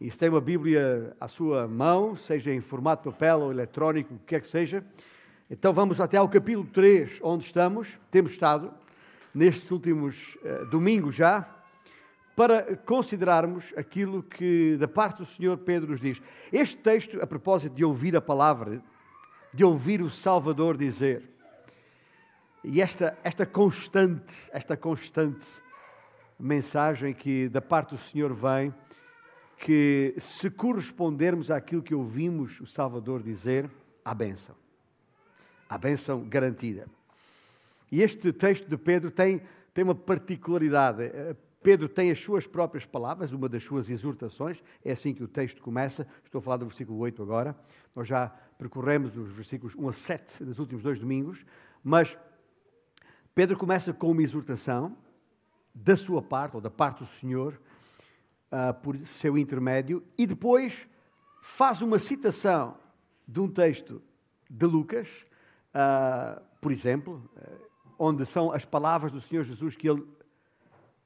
E se tem uma Bíblia à sua mão, seja em formato papel ou eletrónico, o que quer que seja, então vamos até ao capítulo 3, onde estamos, temos estado, nestes últimos uh, domingos já, para considerarmos aquilo que da parte do Senhor Pedro nos diz. Este texto, a propósito de ouvir a palavra, de ouvir o Salvador dizer, e esta, esta constante, esta constante mensagem que da parte do Senhor vem, que se correspondermos àquilo que ouvimos o Salvador dizer, há bênção. Há bênção garantida. E este texto de Pedro tem, tem uma particularidade. Pedro tem as suas próprias palavras, uma das suas exortações, é assim que o texto começa. Estou a falar do versículo 8 agora. Nós já percorremos os versículos 1 a 7 dos últimos dois domingos, mas Pedro começa com uma exortação da sua parte, ou da parte do Senhor, uh, por seu intermédio, e depois faz uma citação de um texto de Lucas, uh, por exemplo, uh, onde são as palavras do Senhor Jesus que ele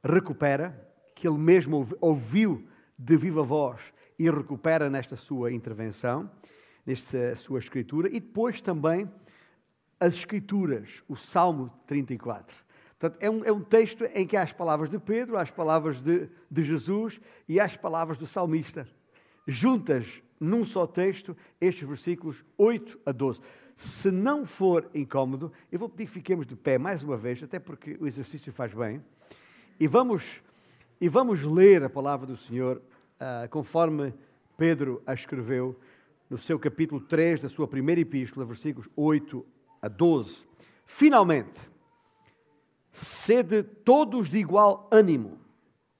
recupera, que ele mesmo ouviu de viva voz e recupera nesta sua intervenção, nesta sua escritura, e depois também as escrituras, o Salmo 34. Portanto, é um, é um texto em que há as palavras de Pedro, há as palavras de, de Jesus e há as palavras do salmista. Juntas num só texto, estes versículos 8 a 12. Se não for incómodo, eu vou pedir que fiquemos de pé mais uma vez, até porque o exercício faz bem. E vamos, e vamos ler a palavra do Senhor uh, conforme Pedro a escreveu no seu capítulo 3 da sua primeira epístola, versículos 8 a 12. Finalmente, sede todos de igual ânimo,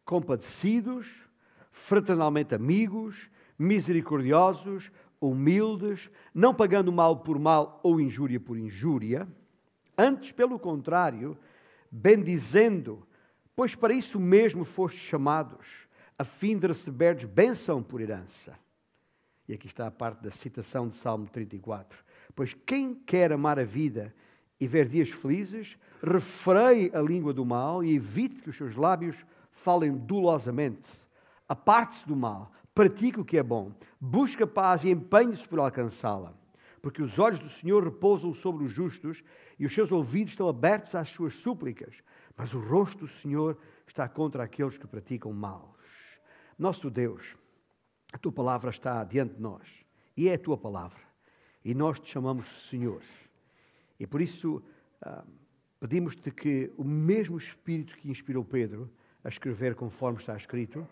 compadecidos, fraternalmente amigos, misericordiosos, humildes, não pagando mal por mal ou injúria por injúria, antes, pelo contrário, bendizendo pois para isso mesmo fostes chamados, a fim de receberdes bênção por herança. E aqui está a parte da citação de Salmo 34. Pois quem quer amar a vida e ver dias felizes, refreie a língua do mal e evite que os seus lábios falem dolosamente. Aparte-se do mal, pratique o que é bom, busque a paz e empenhe-se por alcançá-la. Porque os olhos do Senhor repousam sobre os justos e os seus ouvidos estão abertos às suas súplicas mas o rosto do Senhor está contra aqueles que praticam mal. Nosso Deus, a tua palavra está diante de nós e é a tua palavra, e nós te chamamos Senhor. E por isso ah, pedimos-te que o mesmo Espírito que inspirou Pedro a escrever conforme está escrito,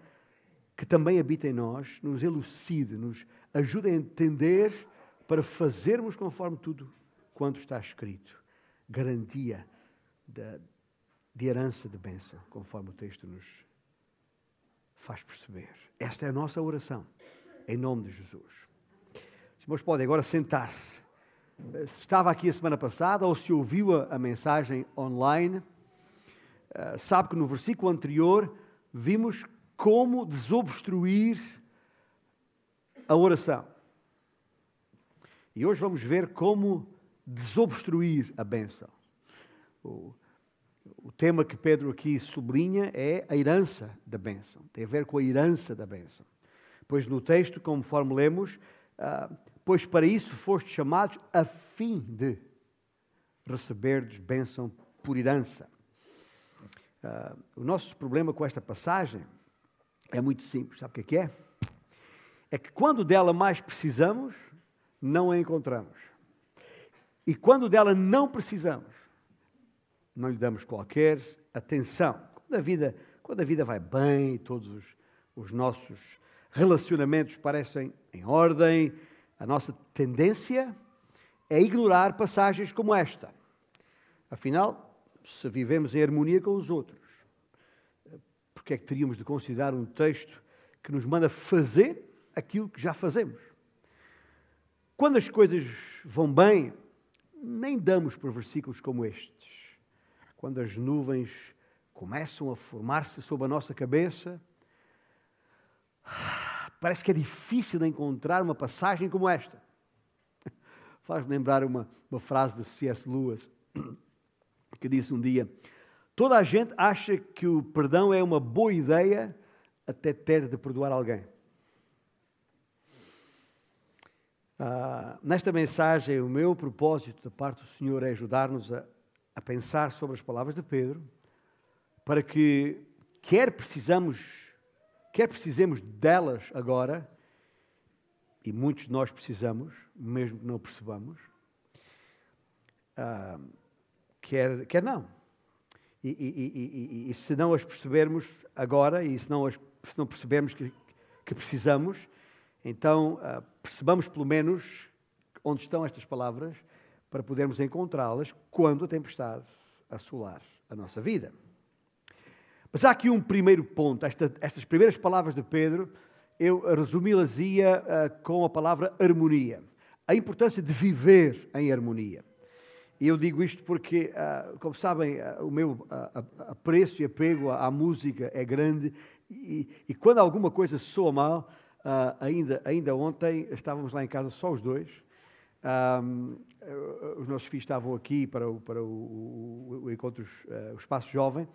que também habita em nós, nos elucide, nos ajude a entender para fazermos conforme tudo quanto está escrito. Garantia da de herança de bênção, conforme o texto nos faz perceber. Esta é a nossa oração, em nome de Jesus. Os podem agora sentar-se. Se estava aqui a semana passada ou se ouviu a, a mensagem online, uh, sabe que no versículo anterior vimos como desobstruir a oração. E hoje vamos ver como desobstruir a bênção. O, o tema que Pedro aqui sublinha é a herança da bênção. Tem a ver com a herança da bênção. Pois no texto, conforme lemos, ah, pois para isso foste chamados a fim de receberdes bênção por herança. Ah, o nosso problema com esta passagem é muito simples. Sabe o que é? É, é que quando dela mais precisamos, não a encontramos. E quando dela não precisamos, não lhe damos qualquer atenção. Quando a vida, quando a vida vai bem, todos os, os nossos relacionamentos parecem em ordem, a nossa tendência é ignorar passagens como esta. Afinal, se vivemos em harmonia com os outros, porque é que teríamos de considerar um texto que nos manda fazer aquilo que já fazemos? Quando as coisas vão bem, nem damos por versículos como este quando as nuvens começam a formar-se sobre a nossa cabeça, parece que é difícil encontrar uma passagem como esta. Faz-me lembrar uma, uma frase de C.S. Lewis, que disse um dia: Toda a gente acha que o perdão é uma boa ideia até ter de perdoar alguém. Uh, nesta mensagem, o meu propósito da parte do Senhor é ajudar-nos a, a, pensar sobre as palavras de Pedro, para que, quer precisamos, quer precisemos delas agora, e muitos de nós precisamos, mesmo que não percebamos, uh, quer, quer não. E, e, e, e, se não as percebermos agora, e se não, as, se não percebermos que, que precisamos, então, uh, percebamos pelo menos onde estão estas palavras para podermos encontrá-las quando a tempestade assolar a nossa vida. Mas há aqui um primeiro ponto. Esta, estas primeiras palavras de Pedro, eu resumi-las-ia uh, com a palavra harmonia. A importância de viver em harmonia. E eu digo isto porque, uh, como sabem, uh, o meu apreço e apego à, à, música é grande e, e quando alguma coisa soa mal, ainda, ainda ontem estávamos lá em casa só os dois. Um, os nossos filhos estavam aqui para o, para o, o, o encontro, o Espaço Jovem,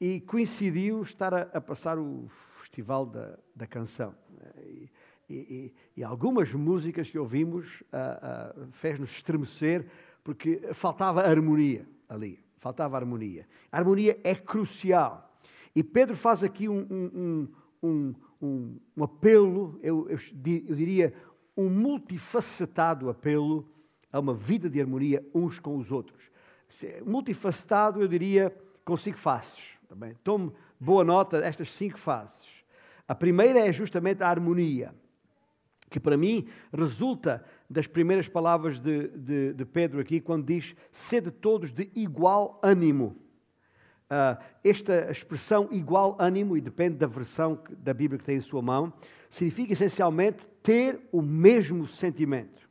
e coincidiu estar a, a passar o Festival da, da Canção. E, e, e, algumas músicas que ouvimos uh, uh, fez-nos estremecer, porque faltava harmonia ali. Faltava harmonia. A harmonia é crucial. E Pedro faz aqui um, um, um, um, apelo, eu, eu, eu diria, um multifacetado apelo a uma vida de harmonia uns com os outros. Multifacetado, eu diria, com cinco faces. Também. Tome boa nota destas cinco faces. A primeira é justamente a harmonia, que para mim resulta das primeiras palavras de, de, de Pedro aqui, quando diz: sede todos de igual ânimo. Uh, esta expressão igual ânimo, e depende da versão da Bíblia que tem em sua mão, significa essencialmente ter o mesmo sentimento.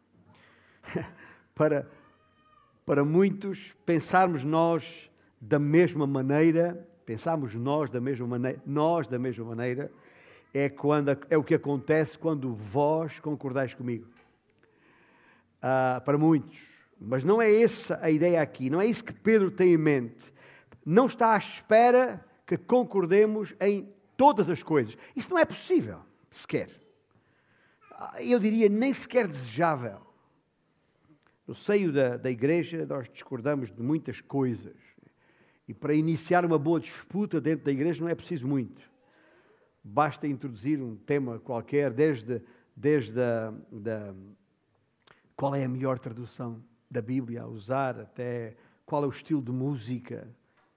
para, para muitos, pensarmos nós da mesma maneira, pensarmos nós da mesma maneira, nós da mesma maneira, é, quando, é o que acontece quando vós concordais comigo. Uh, para muitos. Mas não é essa a ideia aqui, não é isso que Pedro tem em mente não está à espera que concordemos em todas as coisas. Isso não é possível, sequer. Eu diria nem sequer desejável. No seio da, da igreja, nós discordamos de muitas coisas. E para iniciar uma boa disputa dentro da igreja não é preciso muito. Basta introduzir um tema qualquer, desde, desde a, da, qual é a melhor tradução da Bíblia a usar, até qual é o estilo de música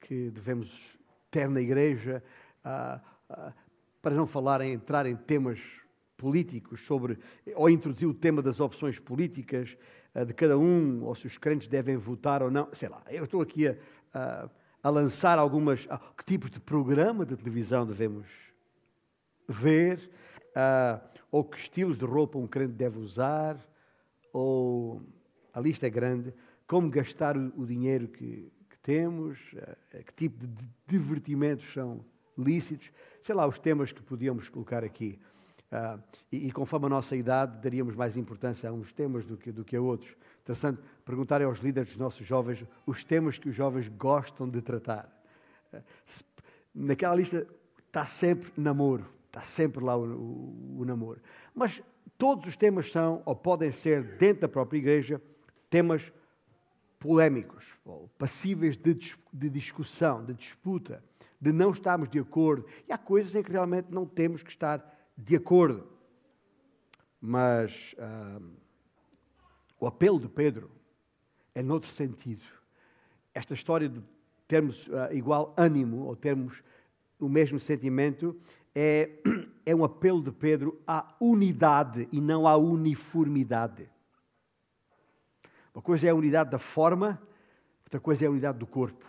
que devemos ter na igreja, para não falar em entrar em temas políticos sobre, ou introduzir o tema das opções políticas de cada um, ou se os crentes devem votar ou não, sei lá, eu estou aqui a, a, a lançar algumas, que tipos de programa de televisão devemos ver, ou que estilos de roupa um crente deve usar, ou a lista é grande, como gastar o, dinheiro que, temos, eh, que tipo de divertimentos são lícitos, sei lá, os temas que podíamos colocar aqui. Uh, e, e, conforme a nossa idade, daríamos mais importância a uns temas do que, do que a outros. Interessante perguntar aos líderes dos nossos jovens os temas que os jovens gostam de tratar. Uh, naquela lista está sempre namoro, está sempre lá o, o, o namoro. Mas todos os temas são, ou podem ser, dentro da própria igreja, temas polémicos, passíveis de, de discussão, de disputa, de não estarmos de acordo. E há coisas em que realmente não temos que estar de acordo. Mas ah, o apelo de Pedro é noutro sentido. Esta história de termos ah, igual ânimo ou termos o mesmo sentimento é, é um apelo de Pedro à unidade e não à uniformidade. Uma coisa é a unidade da forma, outra coisa é a unidade do corpo.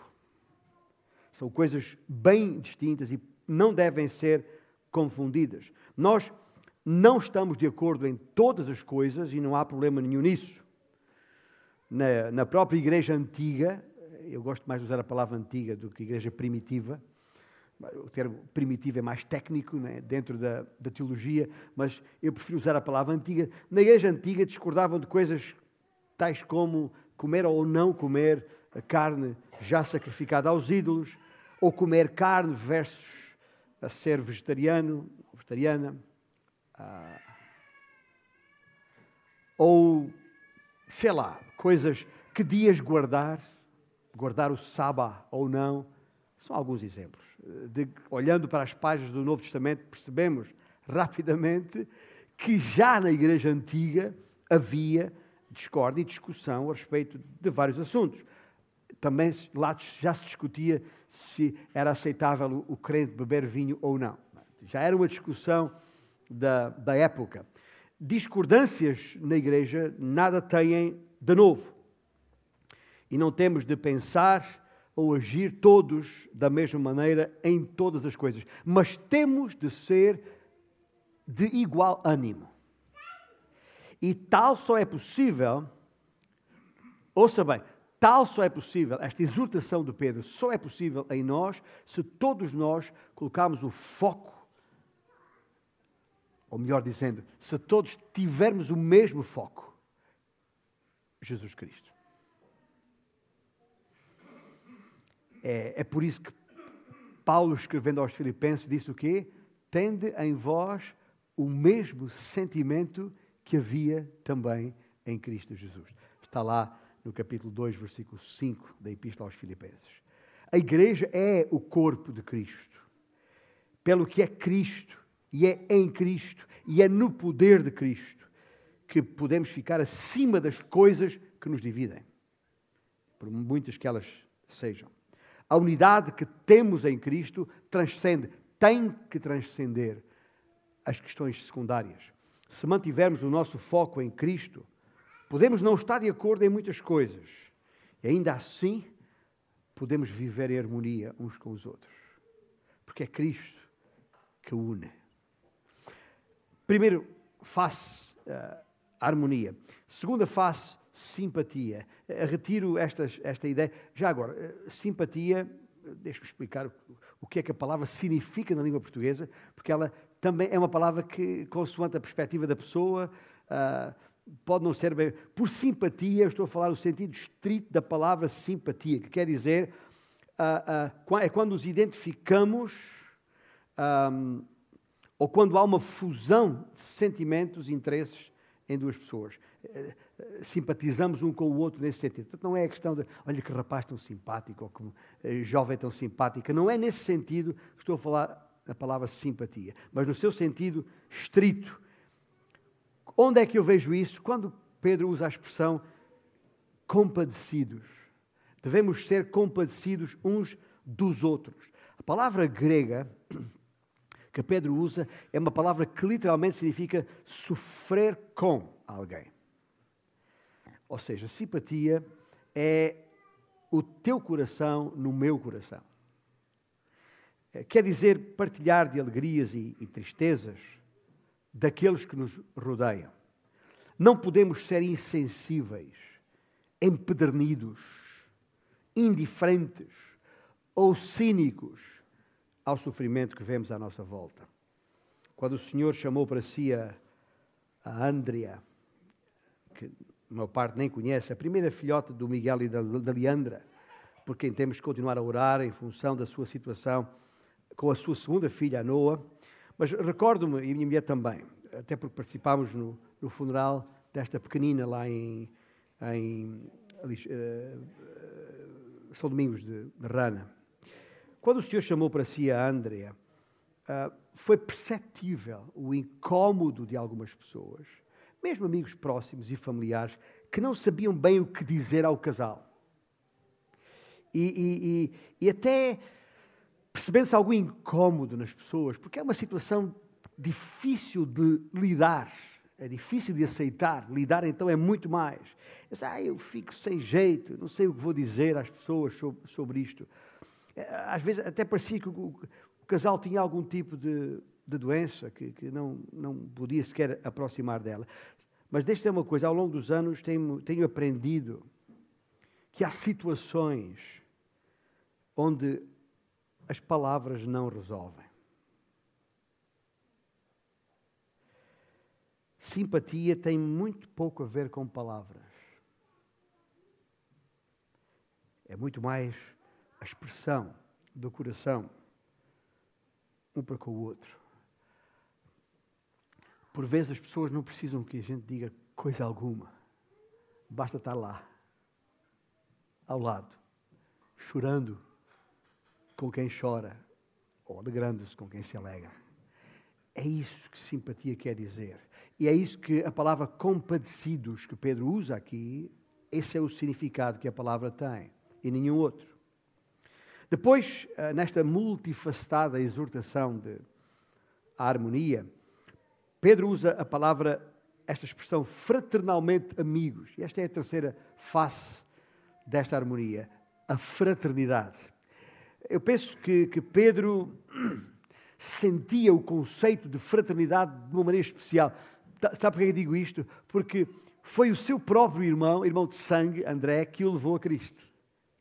São coisas bem distintas e não devem ser confundidas. Nós não estamos de acordo em todas as coisas e não há problema nenhum nisso. Na, na própria igreja antiga, eu gosto mais de usar a palavra antiga do que igreja primitiva, o termo primitivo é mais técnico né, dentro da, da, teologia, mas eu prefiro usar a palavra antiga. Na igreja antiga discordavam de coisas tais como comer ou não comer a carne já sacrificada aos ídolos, ou comer carne versus ser vegetariano, vegetariana, ah, ou, sei lá, coisas que dias guardar, guardar o sábado ou não, são alguns exemplos. De, olhando para as páginas do Novo Testamento, percebemos rapidamente que já na Igreja Antiga havia discórdia e discussão a respeito de vários assuntos. Também lá já se discutia se era aceitável o crente beber vinho ou não. Já era uma discussão da, da época. Discordâncias na igreja nada têm de novo. E não temos de pensar ou agir todos da mesma maneira em todas as coisas, mas temos de ser de igual ânimo. E tal só é possível, ouça bem, tal só é possível, esta exortação de Pedro só é possível em nós se todos nós colocarmos o foco, ou melhor dizendo, se todos tivermos o mesmo foco, Jesus Cristo. É, é por isso que Paulo, escrevendo aos Filipenses, disse o quê? Tende em vós o mesmo sentimento que havia também em Cristo Jesus. Está lá no capítulo 2, versículo 5 da Epístola aos Filipenses. A igreja é o corpo de Cristo. Pelo que é Cristo, e é em Cristo, e é no poder de Cristo, que podemos ficar acima das coisas que nos dividem, por muitas que elas sejam. A unidade que temos em Cristo transcende, tem que transcender as questões secundárias se mantivermos o nosso foco em Cristo, podemos não estar de acordo em muitas coisas, e ainda assim podemos viver em harmonia uns com os outros, porque é Cristo que une. Primeiro, face, uh, harmonia. Segunda face, simpatia. Uh, retiro estas, esta ideia. Já agora, uh, simpatia, deixe-me explicar o, o que é que a palavra significa na língua portuguesa, porque ela também é uma palavra que, consoante a perspectiva da pessoa, uh, pode não ser bem. Por simpatia, estou a falar no sentido estrito da palavra simpatia, que quer dizer uh, uh, é quando nos identificamos ou quando há uma fusão de sentimentos e interesses em duas pessoas. Eh, simpatizamos um com o outro nesse sentido. Portanto, não é a questão de, olha que rapaz tão simpático, ou que eh, jovem tão simpática. Não é nesse sentido que estou a falar a palavra simpatia, mas no seu sentido estrito. Onde é que eu vejo isso? Quando Pedro usa a expressão compadecidos. Devemos ser compadecidos uns dos outros. A palavra grega que Pedro usa é uma palavra que literalmente significa sofrer com alguém. Ou seja, simpatia é o teu coração no meu coração. Quer dizer partilhar de alegrias e, e tristezas daqueles que nos rodeiam. Não podemos ser insensíveis, empedernidos, indiferentes ou cínicos ao sofrimento que vemos à nossa volta. Quando o Senhor chamou para si a, a Andrea, que maior parte nem conhece, a primeira filhota do Miguel e da, da Leandra, por quem temos que continuar a orar em função da sua situação, com a sua segunda filha, a Noa. Mas recordo-me, e a minha mulher também, até porque participámos no, no funeral desta pequenina lá em, em uh, São Domingos de, de, Rana. Quando o Senhor chamou para si a Andrea, uh, foi perceptível o incômodo de algumas pessoas, mesmo amigos próximos e familiares, que não sabiam bem o que dizer ao casal. E, e, e, e até percebendo-se algum incômodo nas pessoas, porque é uma situação difícil de lidar, é difícil de aceitar. Lidar então é muito mais. Eu, ah, eu fico sem jeito, não sei o que vou dizer às pessoas sobre, sobre isto. Às vezes até parecia que o, o casal tinha algum tipo de, de doença que, que, não, não podia sequer aproximar dela. Mas deixe uma coisa, ao longo dos anos tenho, tenho aprendido que há situações onde as palavras não resolvem. Simpatia tem muito pouco a ver com palavras. É muito mais a expressão do coração, um para com o outro. Por vezes as pessoas não precisam que a gente diga coisa alguma. Basta estar lá, ao lado, chorando com quem chora, ou alegrando-se com quem se alegra. É isso que simpatia quer dizer. E é isso que a palavra compadecidos que Pedro usa aqui, esse é o significado que a palavra tem, e nenhum outro. Depois, eh, nesta multifacetada exortação de harmonia, Pedro usa a palavra, esta expressão, fraternalmente amigos. E esta é a terceira face desta harmonia, a fraternidade. Eu penso que, que Pedro sentia o conceito de fraternidade de uma maneira especial. Tá, sabe por que eu digo isto? Porque foi o seu próprio irmão, irmão de sangue, André, que o levou a Cristo.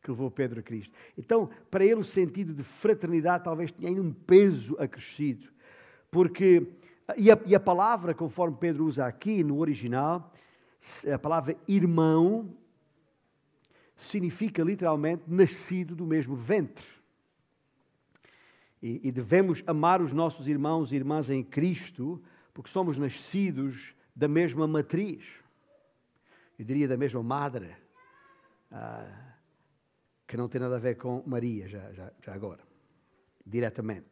Que levou Pedro a Cristo. Então, para ele, o sentido de fraternidade talvez tenha ainda um peso acrescido. Porque, e a, e a palavra, conforme Pedro usa aqui no original, a palavra irmão significa literalmente nascido do mesmo ventre. E, e, devemos amar os nossos irmãos e irmãs em Cristo, porque somos nascidos da mesma matriz. Eu diria da mesma madre, ah, que não tem nada a ver com Maria, já, já, já agora, diretamente.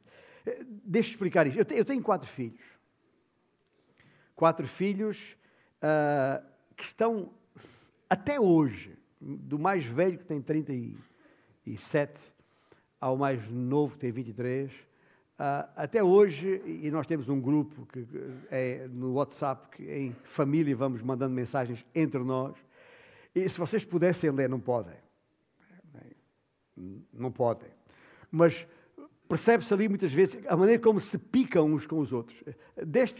Eh, deixa-me explicar isto. Eu, te, eu, tenho quatro filhos. Quatro filhos ah, que estão, até hoje, do mais velho que tem 37 ao mais novo que tem 23. Uh, ah, até hoje, e nós temos um grupo que é no WhatsApp, que em família vamos mandando mensagens entre nós. E se vocês pudessem ler, não podem. Não podem. Mas percebe-se ali muitas vezes a maneira como se picam uns com os outros.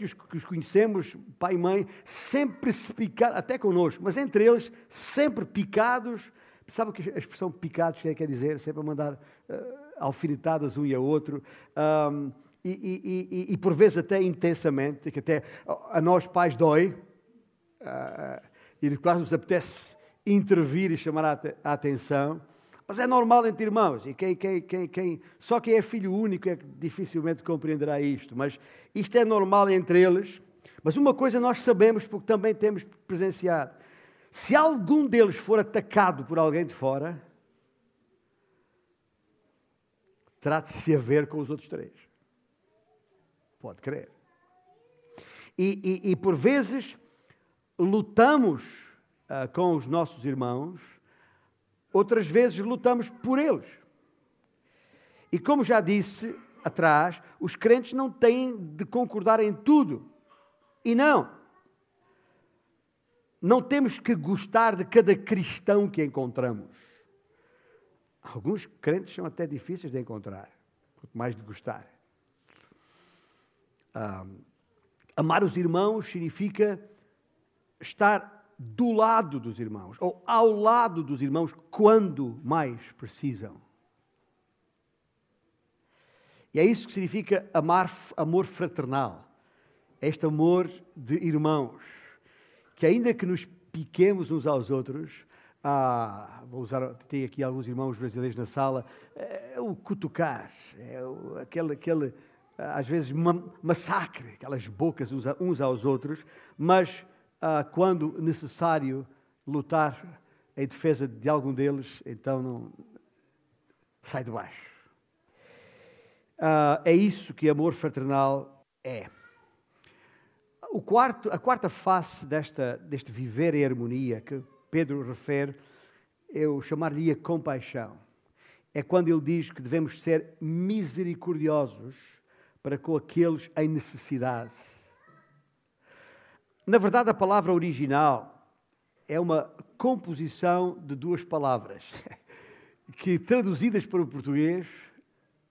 Os, que os conhecemos, pai e mãe, sempre se picaram, até connosco, mas entre eles, sempre picados. Sabe o que a expressão picados quer dizer? Sempre a mandar uh, alfinetadas um e a outro. Um, e, e, e, e, por vezes até intensamente, que até a nós pais dói, uh, e quase nos apetece intervir e chamar a, a atenção. Mas é normal entre irmãos, e quem, quem, quem, quem, só quem é filho único é que dificilmente compreenderá isto. Mas isto é normal entre eles. Mas uma coisa nós sabemos, porque também temos presenciado: se algum deles for atacado por alguém de fora, trate-se a ver com os outros três. Pode crer. E, e, e por vezes lutamos uh, com os nossos irmãos outras vezes lutamos por eles. E como já disse atrás, os crentes não têm de concordar em tudo. E não. Não temos que gostar de cada cristão que encontramos. Alguns crentes são até difíceis de encontrar, quanto mais de gostar. Ah, amar os irmãos significa estar do lado dos irmãos, ou ao lado dos irmãos, quando mais precisam. E é isso que significa amar, amor fraternal. Este amor de irmãos, que ainda que nos piquemos uns aos outros, ah, vou usar, tem aqui alguns irmãos brasileiros na sala, é o cutucar, é o, aquele, aquele, às vezes, massacre, aquelas bocas uns aos outros, mas ah, quando necessário lutar em defesa de algum deles, então não sai de baixo. Ah, é isso que amor fraternal é. O quarto, a quarta face desta, deste viver em harmonia que Pedro refere, eu chamaria compaixão. É quando ele diz que devemos ser misericordiosos para com aqueles em necessidade na verdade, a palavra original é uma composição de duas palavras, que traduzidas para o português,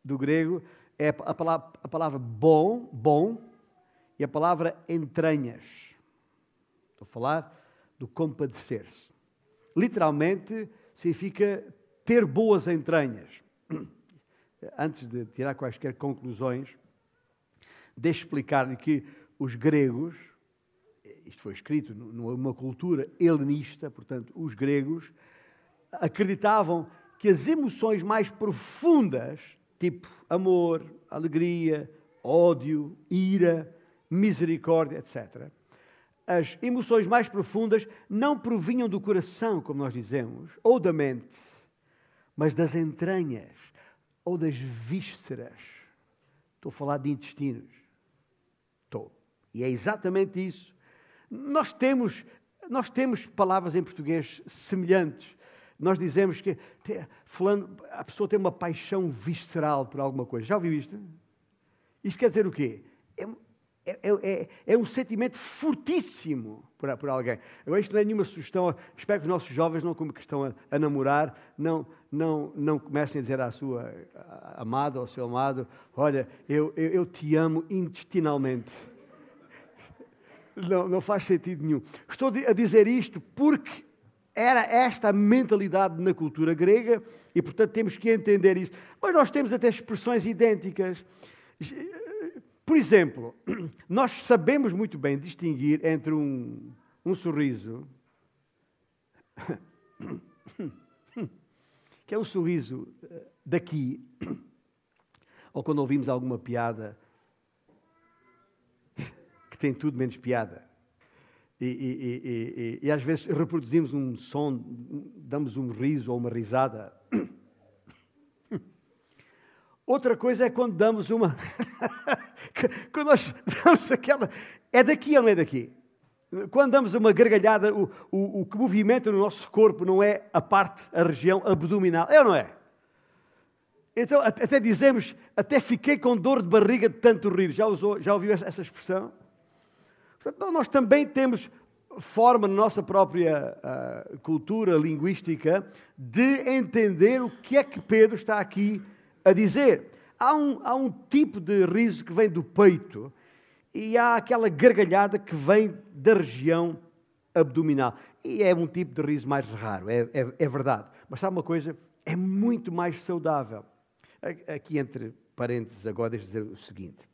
do grego, é a palavra, a palavra bom, bom, e a palavra entranhas. Estou a falar do compadecer-se. Literalmente significa ter boas entranhas. Antes de tirar quaisquer conclusões, deixe explicar-lhe que os gregos isto foi escrito numa cultura helenista, portanto, os gregos acreditavam que as emoções mais profundas, tipo amor, alegria, ódio, ira, misericórdia, etc., as emoções mais profundas não provinham do coração, como nós dizemos, ou da mente, mas das entranhas ou das vísceras. Estou a falar de intestinos. Estou. E é exatamente isso. Nós temos, nós temos palavras em português semelhantes. Nós dizemos que fulano, a pessoa tem uma paixão visceral por alguma coisa. Já ouviu isto? Isto quer dizer o quê? É, é, é, é, é um sentimento fortíssimo por, por, alguém. Agora, isto não é nenhuma sugestão. Espero que os nossos jovens, não como que estão a, a namorar, não, não, não comecem a dizer à sua amada ou ao seu amado: Olha, eu, eu, eu te amo intestinalmente. Não, não faz sentido nenhum. Estou a dizer isto porque era esta a mentalidade na cultura grega e, portanto, temos que entender isso. Mas nós temos até expressões idênticas. Por exemplo, nós sabemos muito bem distinguir entre um, um sorriso, que é um sorriso eh, daqui, ou quando ouvimos alguma piada tem tudo menos piada. E, e, e, e, às vezes reproduzimos um som, damos um riso ou uma risada. Outra coisa é quando damos uma. quando nós damos aquela. É daqui ou não é daqui? Quando damos uma gargalhada, o, o, o que movimenta no nosso corpo não é a parte, a região abdominal. É ou não é? Então, até dizemos, até fiquei com dor de barriga de tanto rir. Já, usou, já ouviu essa expressão? Portanto, nós também temos forma na nossa própria uh, cultura linguística de entender o que é que Pedro está aqui a dizer. Há um, há um tipo de riso que vem do peito e há aquela gargalhada que vem da região abdominal. E é um tipo de riso mais raro, é, é, é verdade. Mas sabe uma coisa? É muito mais saudável. Aqui entre parênteses agora, deixa dizer o seguinte.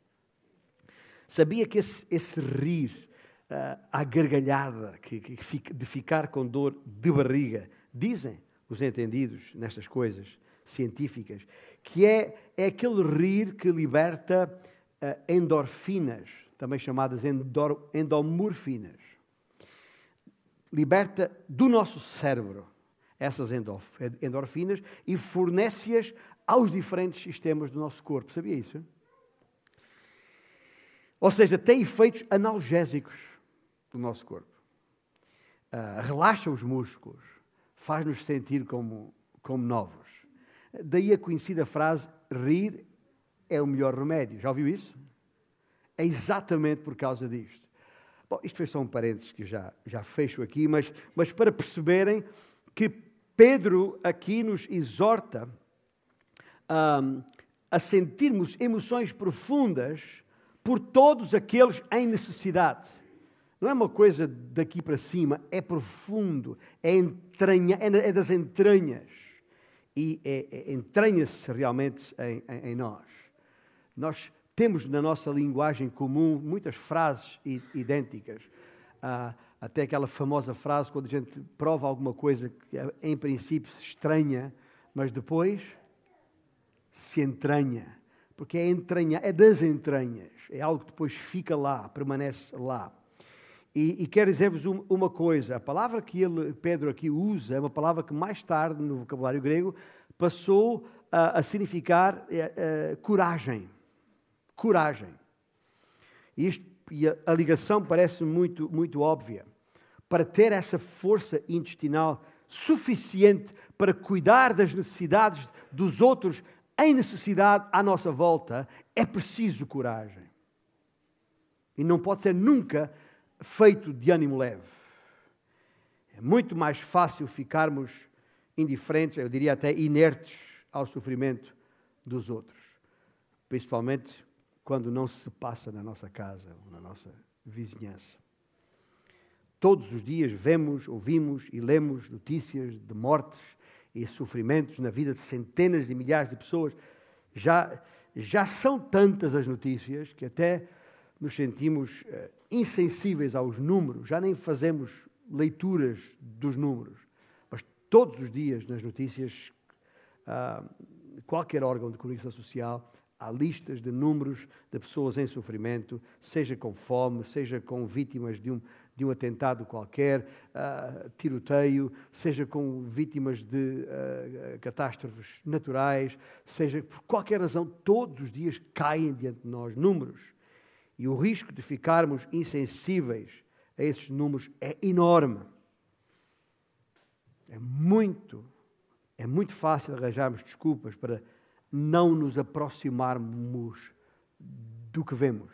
Sabia que esse, esse rir uh, à gargalhada, que, que de ficar com dor de barriga, dizem os entendidos nestas coisas científicas, que é, é aquele rir que liberta uh, endorfinas, também chamadas endor, endomorfinas. Liberta do nosso cérebro essas endorfinas e fornece-as aos diferentes sistemas do nosso corpo. Sabia isso? Ou seja, tem efeitos analgésicos do nosso corpo. Uh, relaxa os músculos, faz-nos sentir como, como novos. Daí a conhecida frase: rir é o melhor remédio. Já ouviu isso? É exatamente por causa disto. Bom, isto foi só um parênteses que já, já fecho aqui, mas, mas para perceberem que Pedro aqui nos exorta um, a sentirmos emoções profundas por todos aqueles em necessidade. Não é uma coisa daqui para cima, é profundo, é, entranha, é das entranhas e é, é, entranha-se realmente em, em, em, nós. Nós temos na nossa linguagem comum muitas frases idênticas. Ah, até aquela famosa frase quando a gente prova alguma coisa que em princípio se estranha, mas depois se entranha. Porque é entranha, é das entranhas, é algo que depois fica lá, permanece lá. E, e quero dizer-vos uma coisa: a palavra que ele, Pedro aqui usa é uma palavra que mais tarde, no vocabulário grego, passou a, a significar é, é, coragem. Coragem. Isto, e a ligação parece muito, muito óbvia. Para ter essa força intestinal suficiente para cuidar das necessidades dos outros em necessidade à nossa volta, é preciso coragem. E não pode ser nunca feito de ânimo leve. É muito mais fácil ficarmos indiferentes, eu diria até inertes ao sofrimento dos outros, principalmente quando não se passa na nossa casa ou na nossa vizinhança. Todos os dias vemos, ouvimos e lemos notícias de mortes e sofrimentos na vida de centenas de milhares de pessoas. Já, já são tantas as notícias que até nos sentimos uh, insensíveis aos números, já nem fazemos leituras dos números. Mas todos os dias nas notícias, uh, qualquer órgão de comunicação social Há listas de números de pessoas em sofrimento, seja com fome, seja com vítimas de um, de um atentado qualquer, uh, tiroteio, seja com vítimas de uh, catástrofes naturais, seja por qualquer razão, todos os dias caem diante de nós números. E o risco de ficarmos insensíveis a esses números é enorme. É muito, é muito fácil arranjarmos desculpas para não nos aproximarmos do que vemos.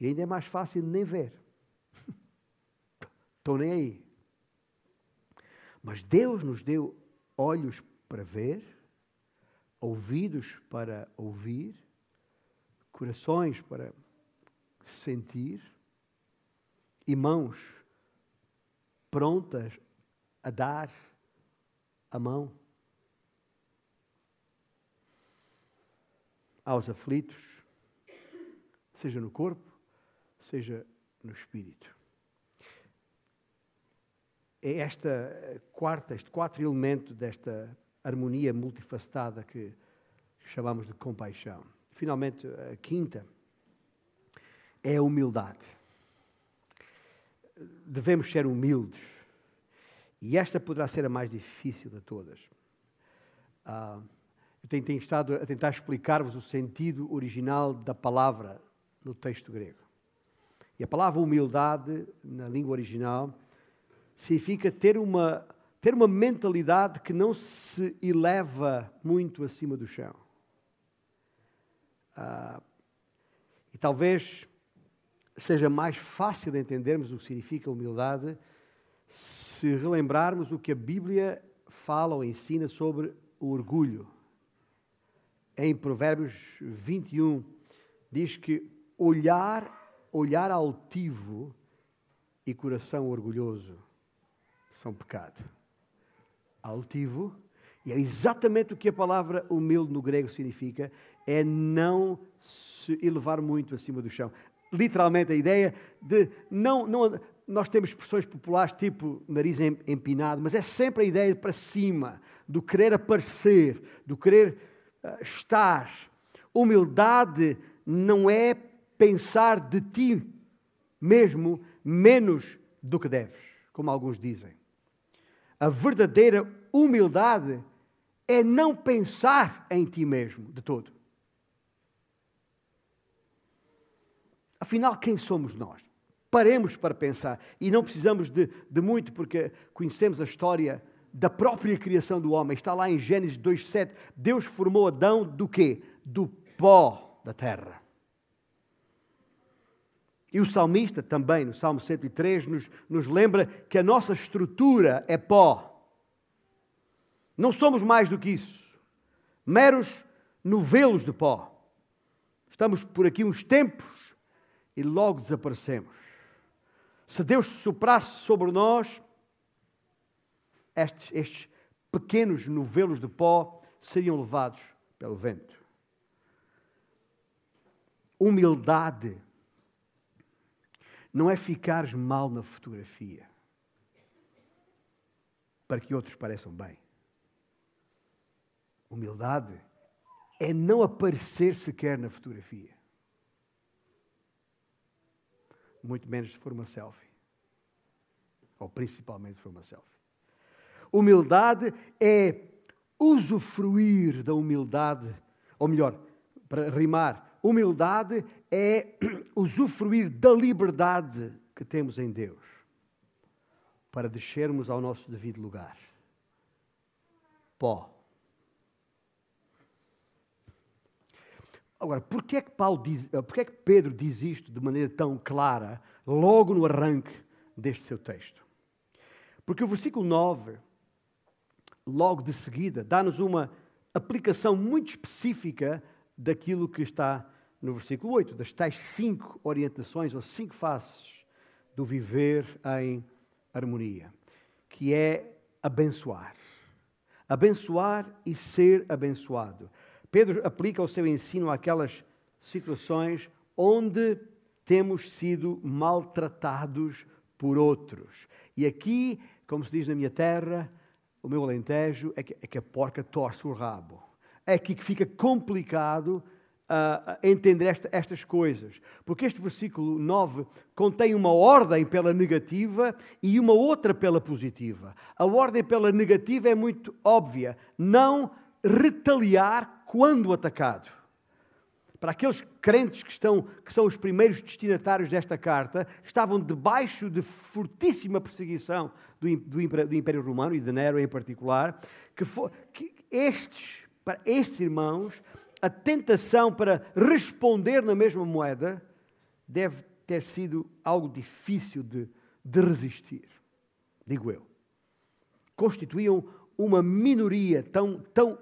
E ainda é mais fácil nem ver. Estou nem aí. Mas Deus nos deu olhos para ver, ouvidos para ouvir, corações para sentir e mãos prontas a dar a mão. aos aflitos, seja no corpo, seja no espírito. É esta quarta, este quarto elemento desta harmonia multifacetada que chamamos de compaixão. Finalmente, a quinta é a humildade. Devemos ser humildes. E esta poderá ser a mais difícil de todas. Ah, eu tenho, tenho estado a tentar explicar-vos o sentido original da palavra no texto grego. E a palavra humildade, na língua original, significa ter uma, ter uma mentalidade que não se eleva muito acima do chão. Ah, e talvez seja mais fácil de entendermos o que significa humildade se relembrarmos o que a Bíblia fala ou ensina sobre o orgulho em Provérbios 21, diz que olhar, olhar altivo e coração orgulhoso são pecado. Altivo, e é exatamente o que a palavra humilde no grego significa, é não se elevar muito acima do chão. Literalmente a ideia de não, não nós temos expressões populares tipo nariz empinado, mas é sempre a ideia de para cima, do querer aparecer, do querer estar. Humildade não é pensar de ti mesmo menos do que deves, como alguns dizem. A verdadeira humildade é não pensar em ti mesmo de todo. Afinal, quem somos nós? Paremos para pensar. E não precisamos de, de muito, porque conhecemos a história da própria criação do homem. Está lá em Gênesis 2:7. Deus formou Adão do quê? Do pó da terra. E o salmista também, no Salmo 103, nos, nos lembra que a nossa estrutura é pó. Não somos mais do que isso. Meros novelos de pó. Estamos por aqui uns tempos e logo desaparecemos. Se Deus soprasse sobre nós, estes, estes pequenos novelos de pó seriam levados pelo vento. Humildade não é ficares mal na fotografia para que outros pareçam bem. Humildade é não aparecer sequer na fotografia. Muito menos se for uma selfie. Ou principalmente se for uma selfie. Humildade é usufruir da humildade, ou melhor, para rimar, humildade é usufruir da liberdade que temos em Deus para descermos ao nosso devido lugar. Pó. Agora, porquê é que, Paulo diz, eh, porquê é que Pedro diz isto de maneira tão clara, logo no arranque deste seu texto? Porque o versículo 9 logo de seguida, dá-nos uma aplicação muito específica daquilo que está no versículo 8, das tais cinco orientações ou cinco faces do viver em harmonia, que é abençoar. Abençoar e ser abençoado. Pedro aplica o seu ensino àquelas situações onde temos sido maltratados por outros. E aqui, como se diz na minha terra, o meu alentejo é que, é que a porca torce o rabo. é aqui que fica complicado entender esta, estas coisas. Porque este versículo 9 contém uma ordem pela negativa e uma outra pela positiva. A ordem pela negativa é muito óbvia: não retaliar quando atacado. Para aqueles crentes que, estão, que são os primeiros destinatários desta carta, estavam debaixo de fortíssima perseguição do, do, do Império Romano e de Nero em particular, que, for, que estes, para estes irmãos, a tentação para responder na mesma moeda deve ter sido algo difícil de, de resistir, digo eu. Constituíam uma minoria tão, tão,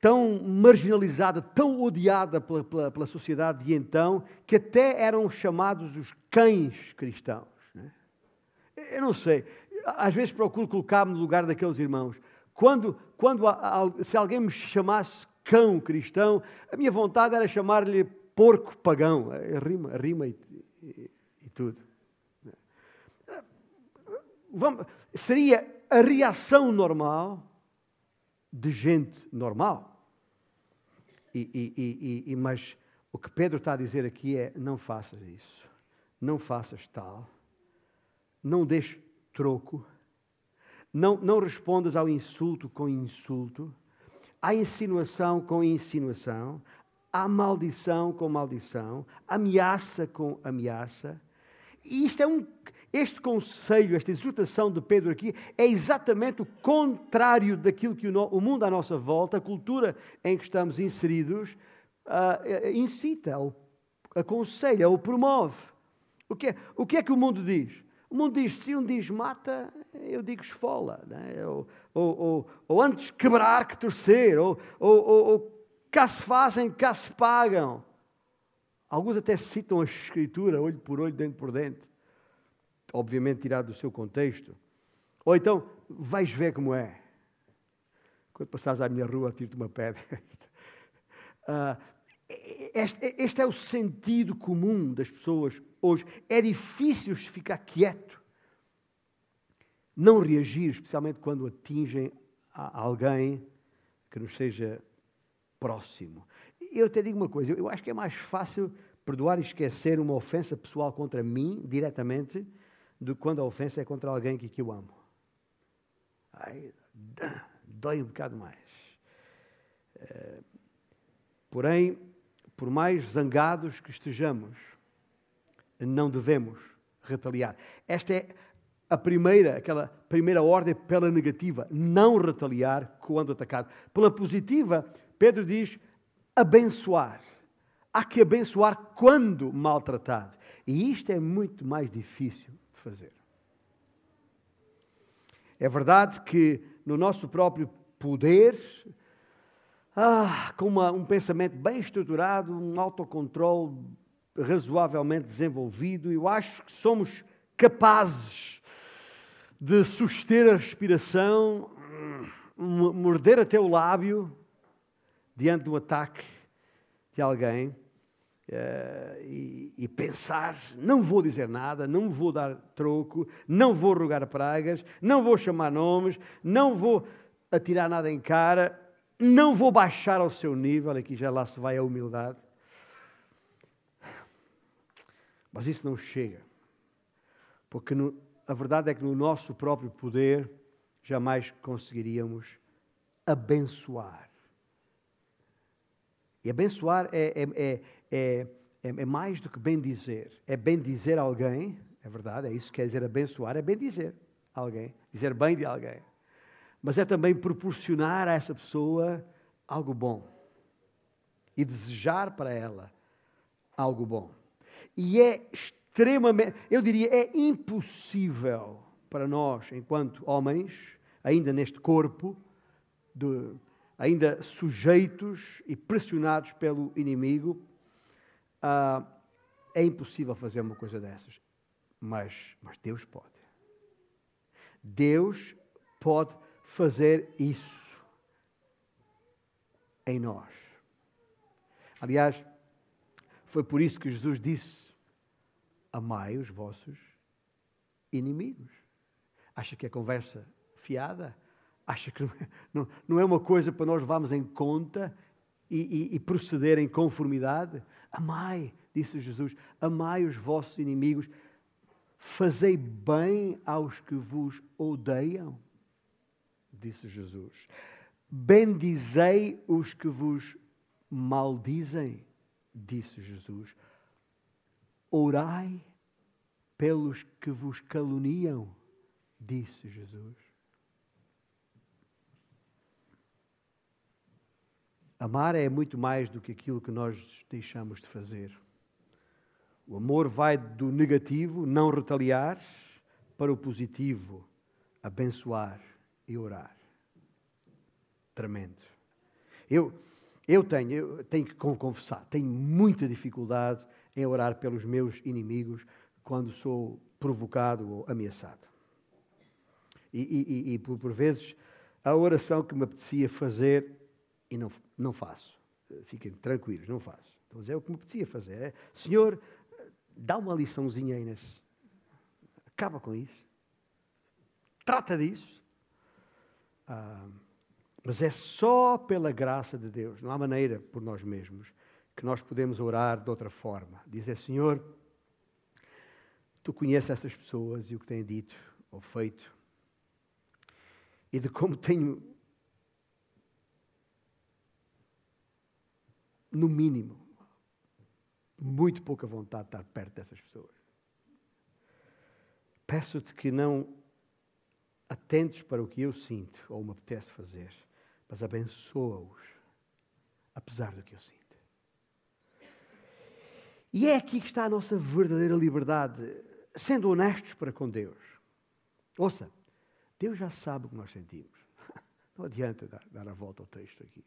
tão marginalizada, tão odiada pela, pela, pela sociedade de então, que até eram chamados os cães cristãos. Né? Eu não sei, às vezes procuro colocar-me no lugar daqueles irmãos. Quando, quando se alguém me chamasse cão cristão, a minha vontade era chamar-lhe porco pagão, rima, rima e, e, e tudo. Vamos, seria a reação normal de gente normal. E, e, mas o que Pedro está a dizer aqui é: não faças isso, não faças tal, não deixes troco, não, não respondas ao insulto com insulto Há insinuação com insinuação, há maldição com maldição, ameaça com ameaça. E isto é um, este conselho, esta exortação de Pedro aqui, é exatamente o contrário daquilo que o, o mundo à nossa volta, a cultura em que estamos inseridos, uh, incita, ou aconselha, ou promove. O que, é, o que é que o mundo diz? Mundo diz: se um diz mata, eu digo esfola. Né? Ou, ou, ou, ou, antes quebrar que torcer. Ou, ou, ou cá se fazem, cá se pagam. Alguns até citam a Escritura, olho por olho, dente por dente. Obviamente tirado do seu contexto. Ou então, vais ver como é. Quando passares à minha rua, tiro-te uma pedra. uh, este, este, é o sentido comum das pessoas hoje. É difícil ficar quieto, não reagir, especialmente quando atingem alguém que nos seja próximo. Eu até digo uma coisa: eu acho que é mais fácil perdoar e esquecer uma ofensa pessoal contra mim, diretamente, do que quando a ofensa é contra alguém que, que eu amo. Ai, dói um bocado mais. Eh, porém, por mais zangados que estejamos, não devemos retaliar. Esta é a primeira, aquela primeira ordem pela negativa, não retaliar quando atacado. Pela positiva, Pedro diz abençoar. Há que abençoar quando maltratado. E isto é muito mais difícil de fazer. É verdade que no nosso próprio poder, ah, com uma, um pensamento bem estruturado, um autocontrole razoavelmente desenvolvido, eu acho que somos capazes de suster a respiração, morder até o lábio diante do ataque de alguém. Uh, e, e, pensar, não vou dizer nada, não vou dar troco, não vou rogar pragas, não vou chamar nomes, não vou atirar nada em cara, não vou baixar ao seu nível, aqui já lá se vai a humildade. Mas isso não chega. Porque no, a verdade é que no nosso próprio poder jamais conseguiríamos abençoar. E abençoar é, é, é, é, mais do que bem dizer. É bem dizer alguém, é verdade, é isso que quer dizer abençoar, é bem dizer alguém, dizer bem de alguém mas é também proporcionar a essa pessoa algo bom e desejar para ela algo bom. E é extremamente, eu diria, é impossível para nós, enquanto homens, ainda neste corpo, de, ainda sujeitos e pressionados pelo inimigo, uh, é impossível fazer uma coisa dessas. Mas, mas Deus pode. Deus pode fazer isso em nós. Aliás, foi por isso que Jesus disse: Amai os vossos inimigos. Acha que é conversa fiada? Acha que não é, não, não é uma coisa para nós levarmos em conta e, e, e proceder em conformidade? Amai, disse Jesus, amai os vossos inimigos, fazei bem aos que vos odeiam, disse Jesus. Bendizei os que vos maldizem, disse Jesus. Orai pelos que vos caluniam, disse Jesus. Amar é muito mais do que aquilo que nós deixamos de fazer. O amor vai do negativo, não retaliar, para o positivo, abençoar e orar. Tremendo. Eu, eu tenho, eu tenho que confessar, tenho muita dificuldade em orar pelos meus inimigos quando sou provocado ou ameaçado. E, e, e por, por, vezes, a oração que me apetecia fazer, e não, não faço. Fiquem tranquilos, não faço. Dizer é o que me apetecia fazer. É, Senhor, dá uma liçãozinha aí nesse. Acaba com isso. Trata disso. Ah, mas é só pela graça de Deus, não há maneira por nós mesmos que nós podemos orar de outra forma. Dizer, Senhor, Tu conheces essas pessoas e o que têm dito ou feito, e de como tenho, no mínimo, muito pouca vontade de estar perto dessas pessoas. Peço-te que não atentes para o que eu sinto ou me apetece fazer, mas abençoa-os, apesar do que eu sinto. E é aqui que está a nossa verdadeira liberdade sendo honestos para com Deus. Ouça, Deus já sabe o que nós sentimos. Não adianta dar, dar a volta ao texto aqui.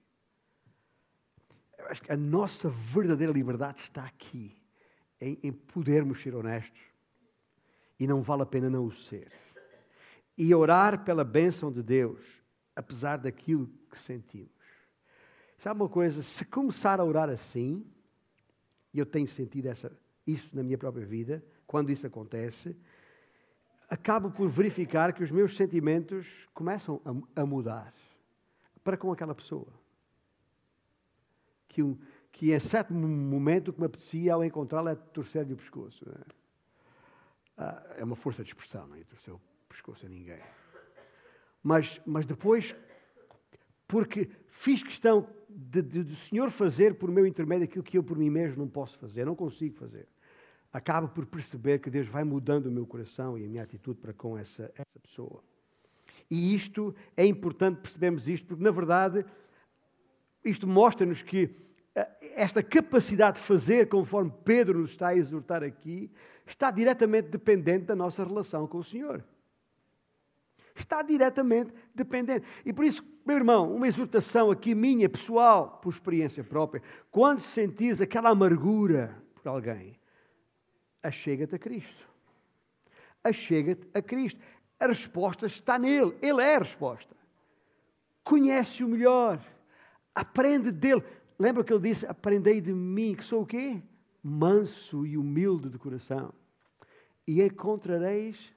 Eu acho que a nossa verdadeira liberdade está aqui, em, em podermos ser honestos. E não vale a pena não o ser. E orar pela bênção de Deus, apesar daquilo que sentimos. Sabe uma coisa? Se começar a orar assim, e eu tenho sentido essa, isso na minha própria vida, quando isso acontece, acabo por verificar que os meus sentimentos começam a, a mudar para com aquela pessoa. Que, um, que em certo momento que me apetecia ao encontrá-la é torcer-lhe o pescoço. É? Ah, é uma força de expressão, não é? Torcer o pescoço a ninguém. Mas, mas depois, porque fiz questão de, de, de, Senhor fazer por meu intermédio aquilo que eu por mim mesmo não posso fazer, não consigo fazer acabo por perceber que Deus vai mudando o meu coração e a minha atitude para com essa, essa pessoa. E isto é importante percebermos isto, porque na verdade isto mostra-nos que eh, esta capacidade de fazer, conforme Pedro nos está a exortar aqui, está diretamente dependente da nossa relação com o Senhor. Está diretamente dependente. E por isso, meu irmão, uma exortação aqui minha, pessoal, por experiência própria, quando sentires aquela amargura por alguém, achega-te a Cristo. Achega-te a Cristo. A resposta está nele. Ele é a resposta. Conhece-o melhor. Aprende dele. Lembra que ele disse: Aprendei de mim, que sou o quê? Manso e humilde de coração. E encontrareis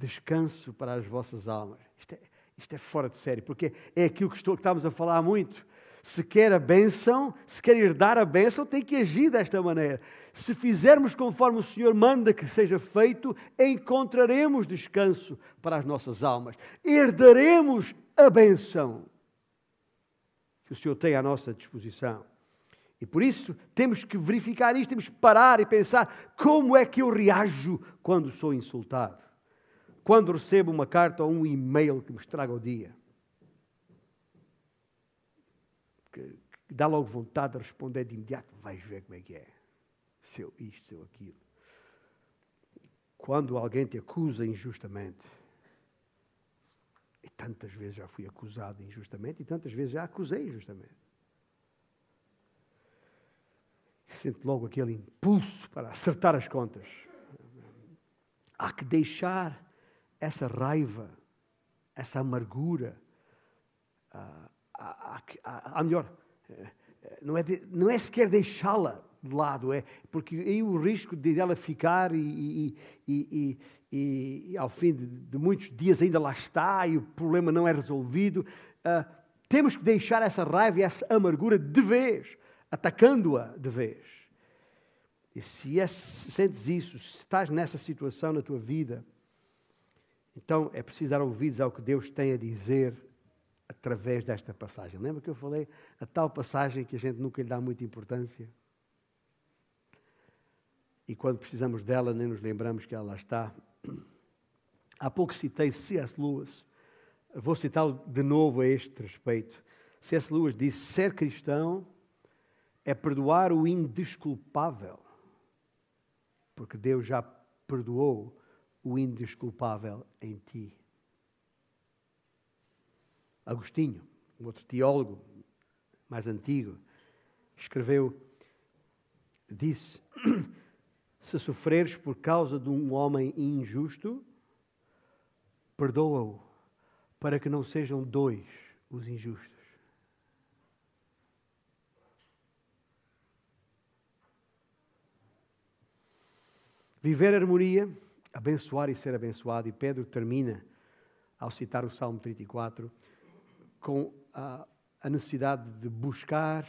descanso para as vossas almas. Isto é, isto é fora de série, porque é aquilo que, estou, que estamos a falar muito. Se quer a bênção, se quer herdar a bênção, tem que agir desta maneira. Se fizermos conforme o Senhor manda que seja feito, encontraremos descanso para as nossas almas. Herdaremos a bênção que o Senhor tem à nossa disposição. E por isso temos que verificar isto, temos que parar e pensar como é que eu reajo quando sou insultado, quando recebo uma carta ou um e-mail que me estraga o dia. Que, que dá logo vontade de responder de imediato, vais ver como é que é seu isto, seu aquilo. Quando alguém te acusa injustamente, e tantas vezes já fui acusado injustamente, e tantas vezes já acusei injustamente. Sente logo aquele impulso para acertar as contas. Há que deixar essa raiva, essa amargura, há, há, há, melhor, eh, não é, de, não é sequer deixá-la, de lado, é porque aí o risco de ela ficar e, e, e, e ao fim de, de, muitos dias ainda lá está e o problema não é resolvido. Uh, temos que deixar essa raiva e essa amargura de vez, atacando-a de vez. E se é, sentes isso, se estás nessa situação na tua vida, então é preciso dar ouvidos ao que Deus tem a dizer através desta passagem. Lembra que eu falei a tal passagem que a gente nunca lhe dá muita importância? E quando precisamos dela, nem nos lembramos que ela lá está. Há pouco citei C.S. Lewis. Vou citá-lo de novo a este respeito. C.S. Lewis disse: ser cristão é perdoar o indesculpável, porque Deus já perdoou o indesculpável em ti. Agostinho, um outro teólogo mais antigo, escreveu, disse: Se sofreres por causa de um homem injusto, perdoa-o, para que não sejam dois os injustos. Viver harmonia, abençoar e ser abençoado, e Pedro termina ao citar o Salmo 34 com a, a necessidade de buscar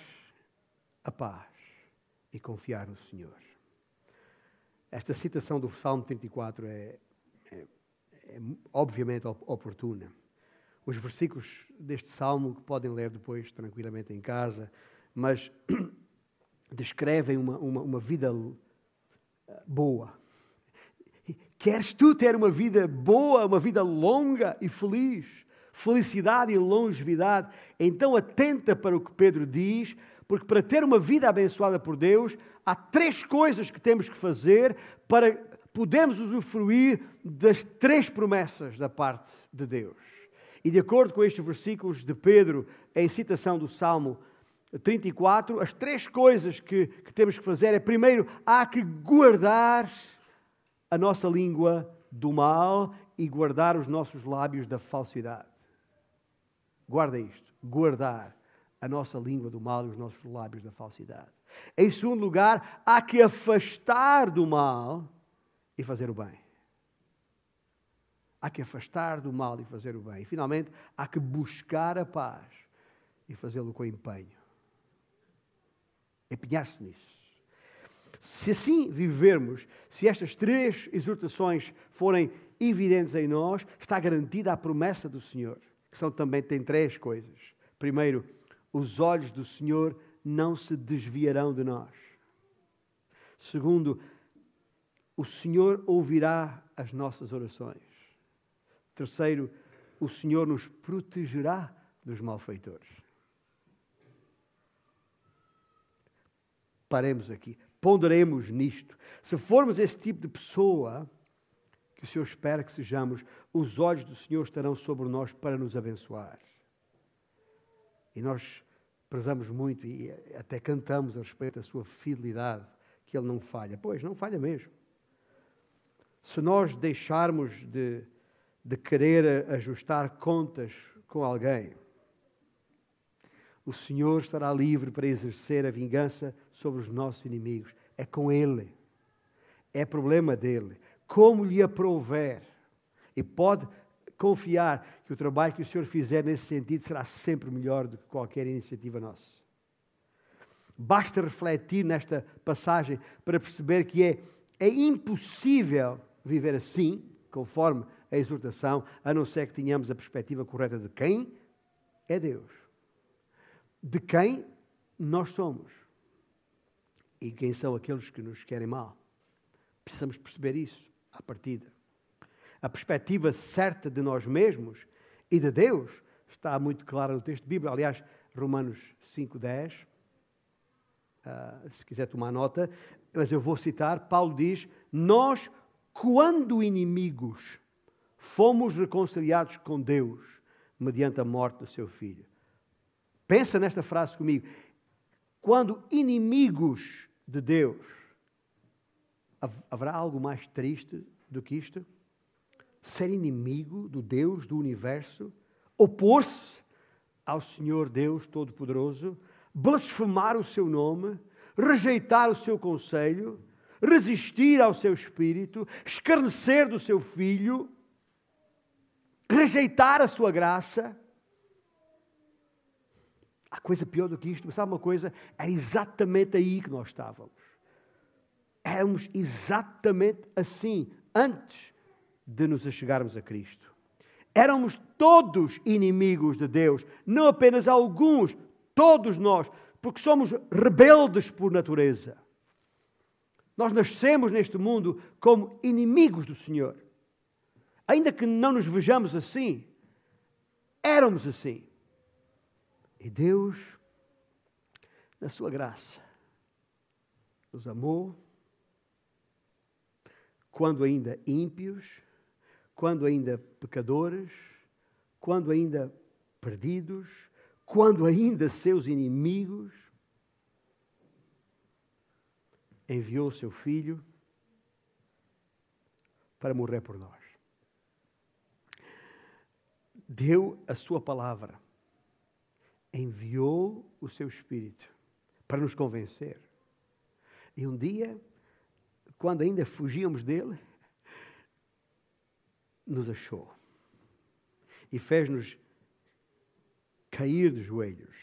a paz e confiar no Senhor. Esta citação do Salmo 34 é, é, é obviamente oportuna. Os versículos deste salmo que podem ler depois tranquilamente em casa, mas descrevem uma, uma, uma vida eh, boa. Queres tu ter uma vida boa, uma vida longa e feliz? felicidade e longevidade. Então atenta para o que Pedro diz, porque para ter uma vida abençoada por Deus, há três coisas que temos que fazer para podermos usufruir das três promessas da parte de Deus. E de acordo com estes versículos de Pedro, em citação do Salmo 34, as três coisas que, que temos que fazer é, primeiro, há que guardar a nossa língua do mal e guardar os nossos lábios da falsidade. Guarda isto: guardar a nossa língua do mal e os nossos lábios da falsidade. Em segundo lugar, há que afastar do mal e fazer o bem. Há que afastar do mal e fazer o bem. E finalmente, há que buscar a paz e fazê-lo com empenho. Empenhar-se nisso. Se assim vivermos, se estas três exortações forem evidentes em nós, está garantida a promessa do Senhor que são também tem três coisas. Primeiro, os olhos do Senhor não se desviarão de nós. Segundo, o Senhor ouvirá as nossas orações. Terceiro, o Senhor nos protegerá dos malfeitores. Paremos aqui, ponderemos nisto. Se formos esse tipo de pessoa, que o Senhor espera que sejamos, os olhos do Senhor estarão sobre nós para nos abençoar. E nós prezamos muito e até cantamos a respeito da sua fidelidade, que Ele não falha. Pois, não falha mesmo. Se nós deixarmos de, de querer ajustar contas com alguém, o Senhor estará livre para exercer a vingança sobre os nossos inimigos. É com Ele. É problema dele como lhe aprouver. E pode confiar que o trabalho que o Senhor fizer nesse sentido será sempre melhor do que qualquer iniciativa nossa. Basta refletir nesta passagem para perceber que é, é impossível viver assim, conforme a exortação, a não ser que tenhamos a perspectiva correta de quem é Deus, de quem nós somos e quem são aqueles que nos querem mal. Precisamos perceber isso à partida. A perspectiva certa de nós mesmos e de Deus está muito clara no texto bíblico. Aliás, Romanos 5,10, uh, ah, se quiser tomar nota, mas eu vou citar, Paulo diz, nós, quando inimigos, fomos reconciliados com Deus mediante a morte do seu Filho. Pensa nesta frase comigo. Quando inimigos de Deus, Haverá algo mais triste do que isto? Ser inimigo do Deus do universo, opor-se ao Senhor Deus Todo-Poderoso, blasfemar o seu nome, rejeitar o seu conselho, resistir ao seu espírito, escarnecer do seu filho, rejeitar a sua graça. Há coisa pior do que isto, mas sabe uma coisa? Era exatamente aí que nós estávamos. Éramos exatamente assim, antes de nos achegarmos a Cristo. Éramos todos inimigos de Deus, não apenas alguns, todos nós, porque somos rebeldes por natureza. Nós nascemos neste mundo como inimigos do Senhor. Ainda que não nos vejamos assim, éramos assim. E Deus, na sua graça, nos amou quando ainda ímpios, quando ainda pecadores, quando ainda perdidos, quando ainda seus inimigos, enviou seu filho para morrer por nós. Deu a sua palavra, enviou o seu espírito para nos convencer. E um dia, quando ainda fugíamos dele, nos achou e fez-nos cair de joelhos,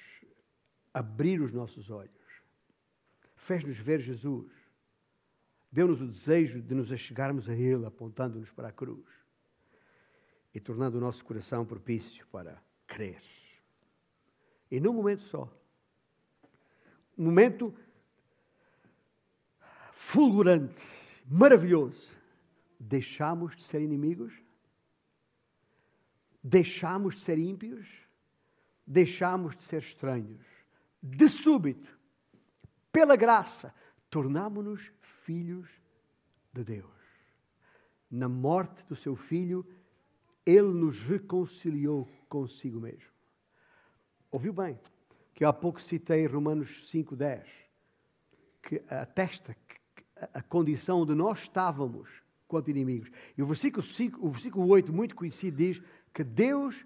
abrir os nossos olhos, fez-nos ver Jesus, deu-nos o desejo de nos achegarmos a Ele, apontando-nos para a cruz e tornando o nosso coração propício para crer. E num momento só, um momento fulgurante, maravilhoso, deixamos de ser inimigos deixamos de ser ímpios, deixamos de ser estranhos. De súbito, pela graça, tornamos-nos filhos de Deus. Na morte do seu filho, ele nos reconciliou consigo mesmo. Ouviu bem? Que eu há pouco citei Romanos 5,10, que atesta a condição onde nós estávamos quanto inimigos. E o versículo, 5, o versículo 8, muito conhecido, diz: que Deus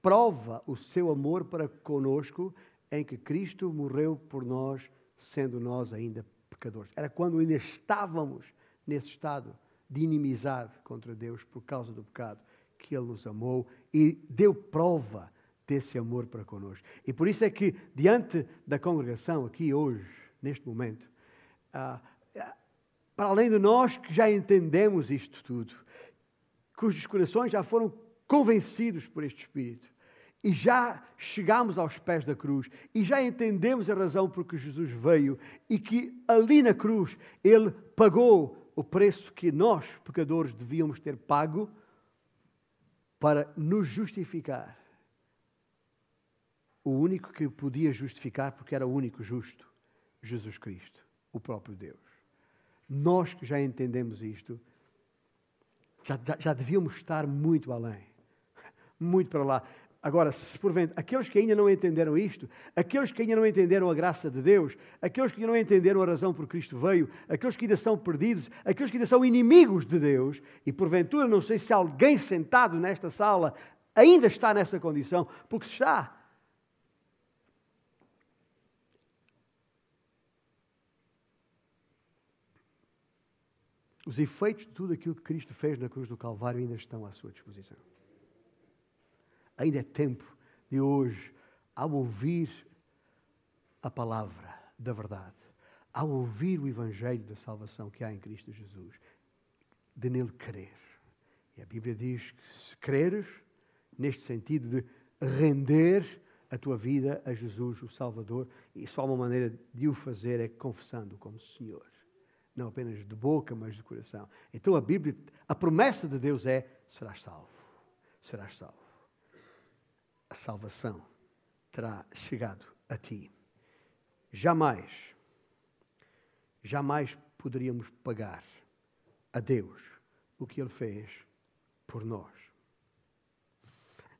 prova o seu amor para conosco em que Cristo morreu por nós, sendo nós ainda pecadores. Era quando ainda estávamos nesse estado de inimizade contra Deus por causa do pecado que Ele nos amou e deu prova desse amor para conosco. E por isso é que, diante da congregação, aqui hoje, neste momento, ah, para além de nós que já entendemos isto tudo, cujos corações já foram convencidos por este Espírito. E já chegamos aos pés da cruz e já entendemos a razão por que Jesus veio e que ali na cruz ele pagou o preço que nós, pecadores, devíamos ter pago para nos justificar. O único que podia justificar, porque era o único justo, Jesus Cristo, o próprio Deus. Nós que já entendemos isto, já, já, devíamos estar muito além muito para lá. Agora, se porventura, aqueles que ainda não entenderam isto, aqueles que ainda não entenderam a graça de Deus, aqueles que ainda não entenderam a razão por Cristo veio, aqueles que ainda são perdidos, aqueles que ainda são inimigos de Deus, e porventura não sei se alguém sentado nesta sala ainda está nessa condição, porque se está, Os efeitos de tudo aquilo que Cristo fez na cruz do Calvário ainda estão à sua disposição. Ainda é tempo de hoje, ao ouvir a palavra da verdade, ao ouvir o Evangelho da salvação que há em Cristo Jesus, de nele crer. E a Bíblia diz que se creres, neste sentido de render a tua vida a Jesus, o Salvador, e só uma maneira de o fazer é confessando como Senhor. Não apenas de boca, mas de coração. Então a Bíblia, a promessa de Deus é: serás salvo. Serás salvo a salvação terá chegado a ti. Jamais, jamais poderíamos pagar a Deus o que Ele fez por nós.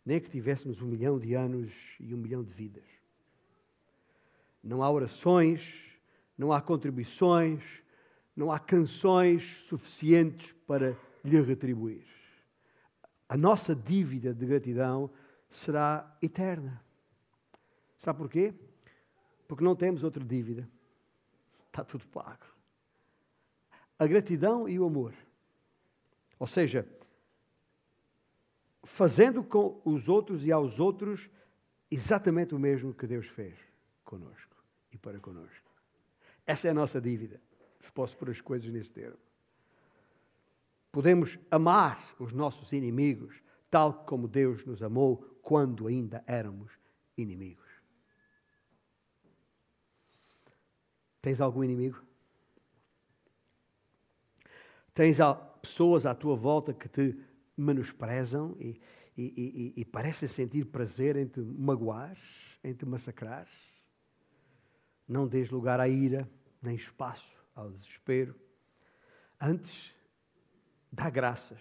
Nem que tivéssemos um milhão de anos e um milhão de vidas. Não há orações, não há contribuições, não há canções suficientes para lhe retribuir. A nossa dívida de gratidão será eterna. Sabe porquê? Porque não temos outra dívida. está tudo pago. A gratidão e o amor. Ou seja, fazendo com os outros e aos outros exatamente o mesmo que Deus fez conosco e para conosco. Essa é a nossa dívida, se posso pôr as coisas nesse termo. Podemos amar os nossos inimigos tal como Deus nos amou quando ainda éramos inimigos. Tens algum inimigo? Tens pessoas à tua volta que te menosprezam e, e, e, e parecem sentir prazer em te magoar, em te massacrar? Não dês lugar à ira, nem espaço ao desespero. Antes, dá graças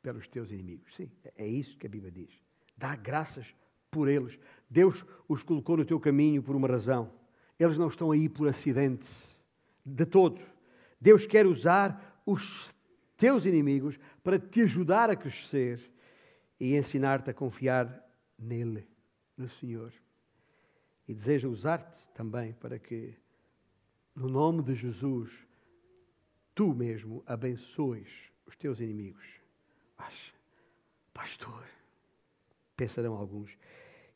pelos teus inimigos. Sim, é isso que a Bíblia diz. Dá graças por eles. Deus os colocou no teu caminho por uma razão. Eles não estão aí por acidente. De todos. Deus quer usar os teus inimigos para te ajudar a crescer e ensinar-te a confiar nele, no Senhor. E deseja usar-te também para que, no nome de Jesus, tu mesmo abençoes os teus inimigos. Mas, pastor, pensarão alguns,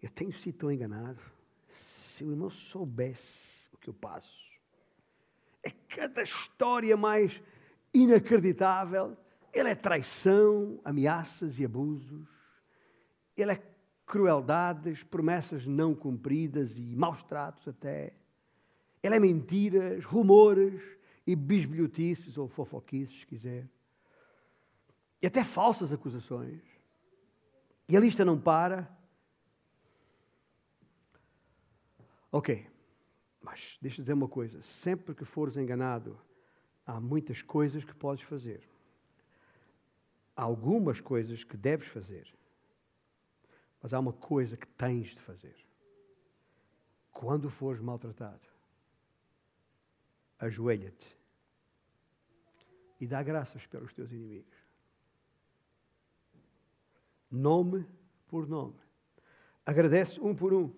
eu tenho sido tão enganado. Se o irmão soubesse o que eu passo, é cada história mais inacreditável. Ele é traição, ameaças e abusos. Ele é crueldades, promessas não cumpridas e maus tratos até. Ele é mentiras, rumores e bisbilhotices ou fofoquices, se quiser. E até falsas acusações. E a lista não para. Ok, mas deixa dizer uma coisa: sempre que fores enganado, há muitas coisas que podes fazer. Há algumas coisas que deves fazer. Mas há uma coisa que tens de fazer. Quando fores maltratado, ajoelha-te e dá graças pelos teus inimigos. Nome por nome. Agradece um por um.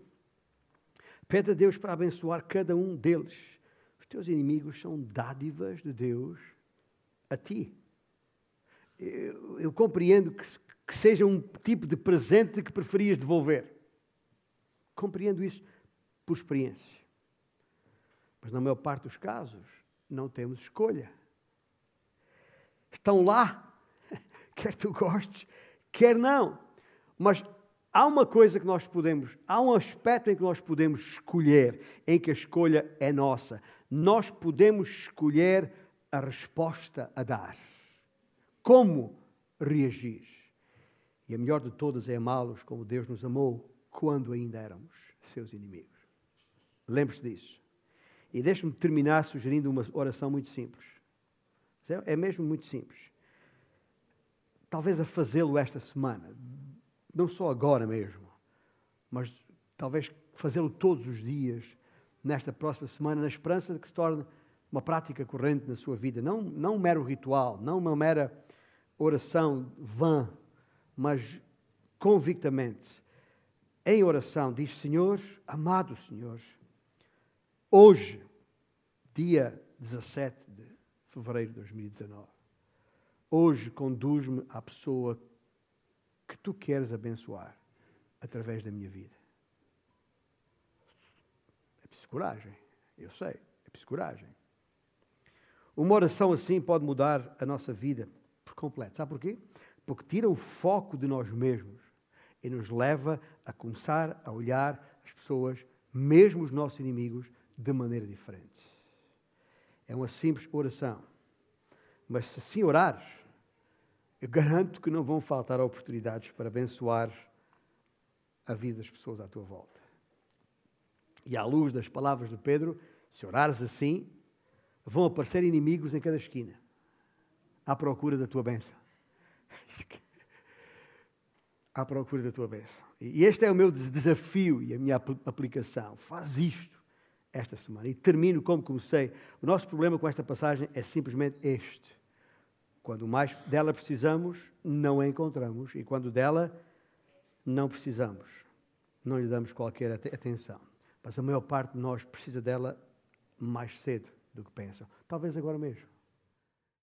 Pede a Deus para abençoar cada um deles. Os teus inimigos são dádivas de Deus a ti. Eu, eu compreendo que, que seja um tipo de presente que preferias devolver. Compreendo isso por experiência. Mas na maior parte dos casos, não temos escolha. Estão lá, quer tu gostes, quer não. Mas há uma coisa que nós podemos, há um aspecto em que nós podemos escolher, em que a escolha é nossa. Nós podemos escolher a resposta a dar. Como reagir? E a melhor de todas é amá-los como Deus nos amou quando ainda éramos seus inimigos. Lembre-se disso. E deixe-me terminar sugerindo uma oração muito simples. É mesmo muito simples. Talvez a fazê-lo esta semana, não só agora mesmo, mas talvez fazê-lo todos os dias, nesta próxima semana, na esperança de que se torne uma prática corrente na sua vida. Não, não um mero ritual, não uma mera oração vã, mas convictamente, em oração, diz: Senhor, amado Senhor, hoje, dia 17 de fevereiro de 2019, hoje conduz-me à pessoa que tu queres abençoar através da minha vida. É preciso coragem, eu sei, é preciso coragem. Uma oração assim pode mudar a nossa vida por completo. Sabe porquê? Porque tira o foco de nós mesmos e nos leva a começar a olhar as pessoas, mesmo os nossos inimigos, de maneira diferente. É uma simples oração. Mas se assim orares, eu garanto que não vão faltar oportunidades para abençoar a vida das pessoas à tua volta. E à luz das palavras de Pedro, se orares assim, vão aparecer inimigos em cada esquina, à procura da tua bênção. à procura da tua bênção. E este é o meu desafio e a minha aplicação. Faz isto esta semana. E termino como comecei. O nosso problema com esta passagem é simplesmente este. Quando mais dela precisamos, não a encontramos. E quando dela não precisamos, não lhe damos qualquer atenção. Mas a maior parte de nós precisa dela mais cedo do que pensam. Talvez agora mesmo.